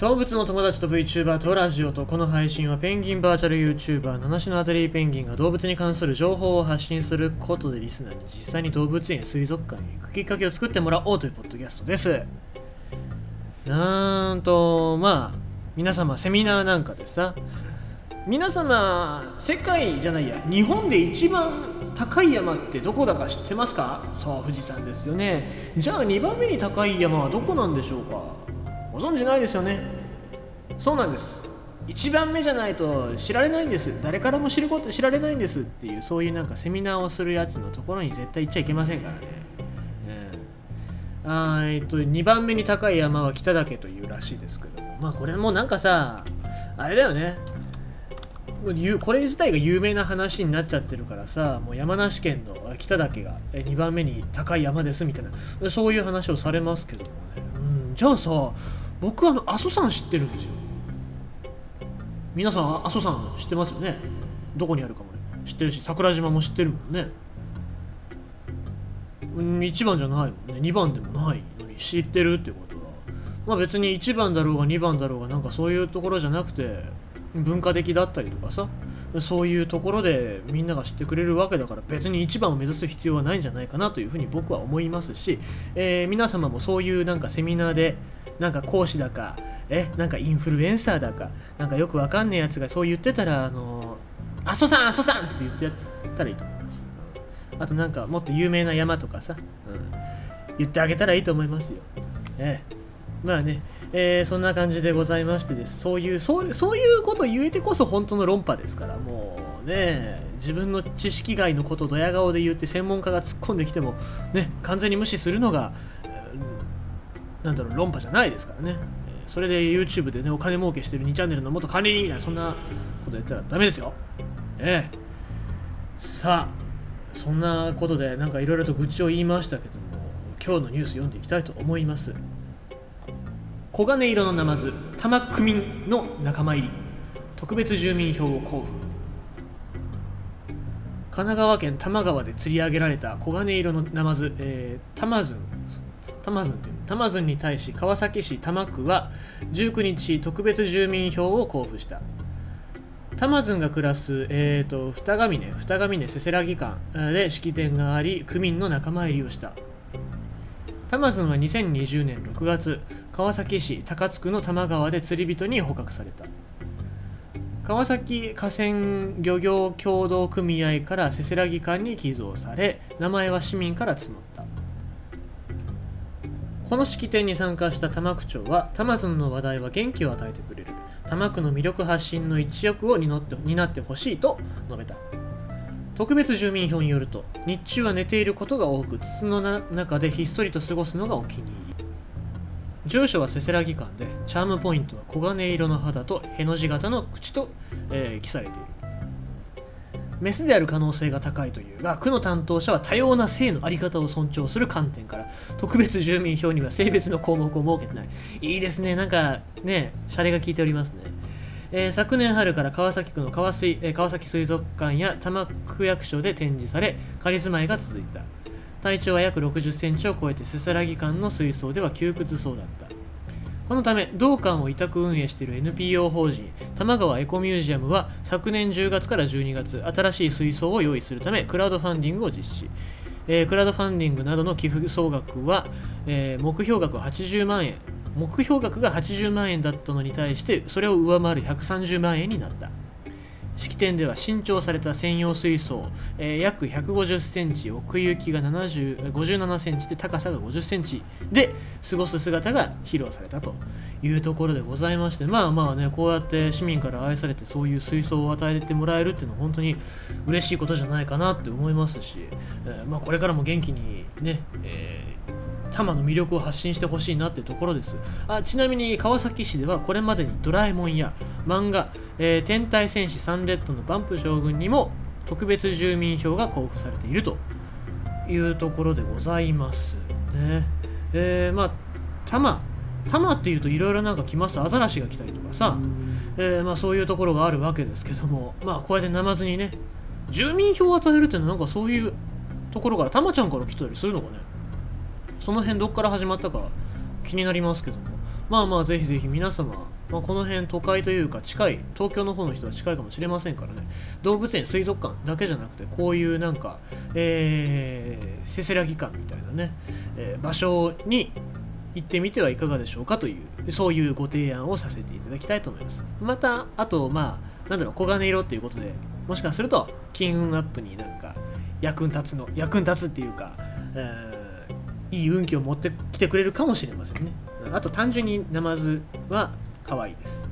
動物の友達と VTuber とラジオとこの配信はペンギンバーチャル YouTuber 七種のアタリーペンギンが動物に関する情報を発信することでリスナーに実際に動物園水族館に行くきっかけを作ってもらおうというポッドキャストですなんとまあ皆様セミナーなんかでさ皆様世界じゃないや日本で一番高い山ってどこだか知ってますか？そう富士山ですよね。じゃあ2番目に高い山はどこなんでしょうか？ご存知ないですよね？そうなんです。1番目じゃないと知られないんです。誰からも知ること知られないんです。っていうそういうなんかセミナーをするやつのところに絶対行っちゃいけませんからね、うん、あえっと2番目に高い山は北岳というらしいですけどまあこれもなんかさあれだよね。これ自体が有名な話になっちゃってるからさもう山梨県の北岳が2番目に高い山ですみたいなそういう話をされますけどもね、うん、じゃあさ僕あの阿蘇山知ってるんですよ。皆さん阿蘇山知ってますよね？どこにあるかも知ってるし桜島も知ってるもんね。1番じゃないもんね。2番でもないのに知ってるってことは。まあ別に1番だろうが2番だろうがなんかそういうところじゃなくて文化的だったりとかさ。そういうところでみんなが知ってくれるわけだから別に一番を目指す必要はないんじゃないかなというふうに僕は思いますし、えー、皆様もそういうなんかセミナーでなんか講師だかえなんかインフルエンサーだかなんかよくわかんねえやつがそう言ってたらあの阿蘇山阿蘇山って言ってやったらいいと思います。あとなんかもっと有名な山とかさ、うん、言ってあげたらいいと思いますよ。ええ。まあね、えー、そんな感じでございましてです。そういうそうそういうこと言えてこそ本当の論破ですからもうね自分の知識外のことをドヤ顔で言って専門家が突っ込んできてもね完全に無視するのが、なんだろう論破じゃないですからね。それで YouTube でねお金儲けしてる2チャンネルの元管理人みたいなそんなこと言ったらダメですよ。ええ。さあそんなことでなんかいろいろと愚痴を言いましたけども今日のニュース読んでいきたいと思います。黄金色のナマズ多摩区民の仲間入り。特別住民票を交付。神奈川県多摩川で釣り上げられた黄金色のナマズ、えー、タマズン。タマズンというタマズンに対し川崎市多摩区は19日特別住民票を交付した。タマズンが暮らす、えーと、二上峰二上峰せせらぎ館で式典があり区民の仲間入りをした。タマズンは2020年6月川崎市高津区の多摩川で釣り人に捕獲された。川崎河川漁業協同組合からせせらぎ館に寄贈され名前は市民から募った。この式典に参加した多摩区長はタマズンの話題は元気を与えてくれる。多摩区の魅力発信の一翼を担ってほしいと述べた。特別住民票によると日中は寝ていることが多く筒の中でひっそりと過ごすのがお気に入り。住所はせせらぎ館でチャームポイントは黄金色の肌とへの字型の口と、えー、記されている。メスである可能性が高いというが区の担当者は多様な性の在り方を尊重する観点から特別住民票には性別の項目を設けてない。いいですね。なんかねシャレが効いておりますね。えー、昨年春から川崎区の川水、えー、川崎水族館や多摩区役所で展示され仮住まいが続いた。体長は約60センチを超えてせせらぎ館の水槽では窮屈そうだった。このため同館を委託運営している NPO 法人玉川エコミュージアムは昨年10月から12月新しい水槽を用意するためクラウドファンディングを実施。えー、クラウドファンディングなどの寄付総額は、えー、目標額は80万円。目標額が80万円だったのに対してそれを上回る130万円になった。式典では新調された専用水槽、えー、約150センチ奥行きが57センチで高さが50センチで過ごす姿が披露されたというところでございましてまあまあねこうやって市民から愛されてそういう水槽を与えてもらえるっていうのは本当に嬉しいことじゃないかなって思いますし、えー、まあ、これからも元気にね、えー多摩の魅力を発信してほしいなってところです。あちなみに川崎市ではこれまでにドラえもんや漫画、えー、天体戦士サンレッドのバンプ将軍にも特別住民票が交付されているというところでございますね。えー、まあ多摩多摩っていうといろいろなんか来ます。アザラシが来たりとかさ、えー、まあそういうところがあるわけですけども。まあこうやってナマズにね住民票を与えるっていうのはなんかそういうところからたまちゃんから来たりするのかね。その辺どっから始まったか気になりますけども。まあまあぜひぜひ皆様まあ、この辺都会というか近い東京の方の人は近いかもしれませんからね。動物園水族館だけじゃなくてこういうなんか、えー、せせらぎ館みたいなね、えー、場所に行ってみてはいかがでしょうかというそういうご提案をさせていただきたいと思います。またあとまあなんだろう黄金色っていうことでもしかすると金運アップになんか役に立つの役に立つっていうか、えー、いい運気を持ってきてくれるかもしれませんね。あと単純にナマズは可愛いです。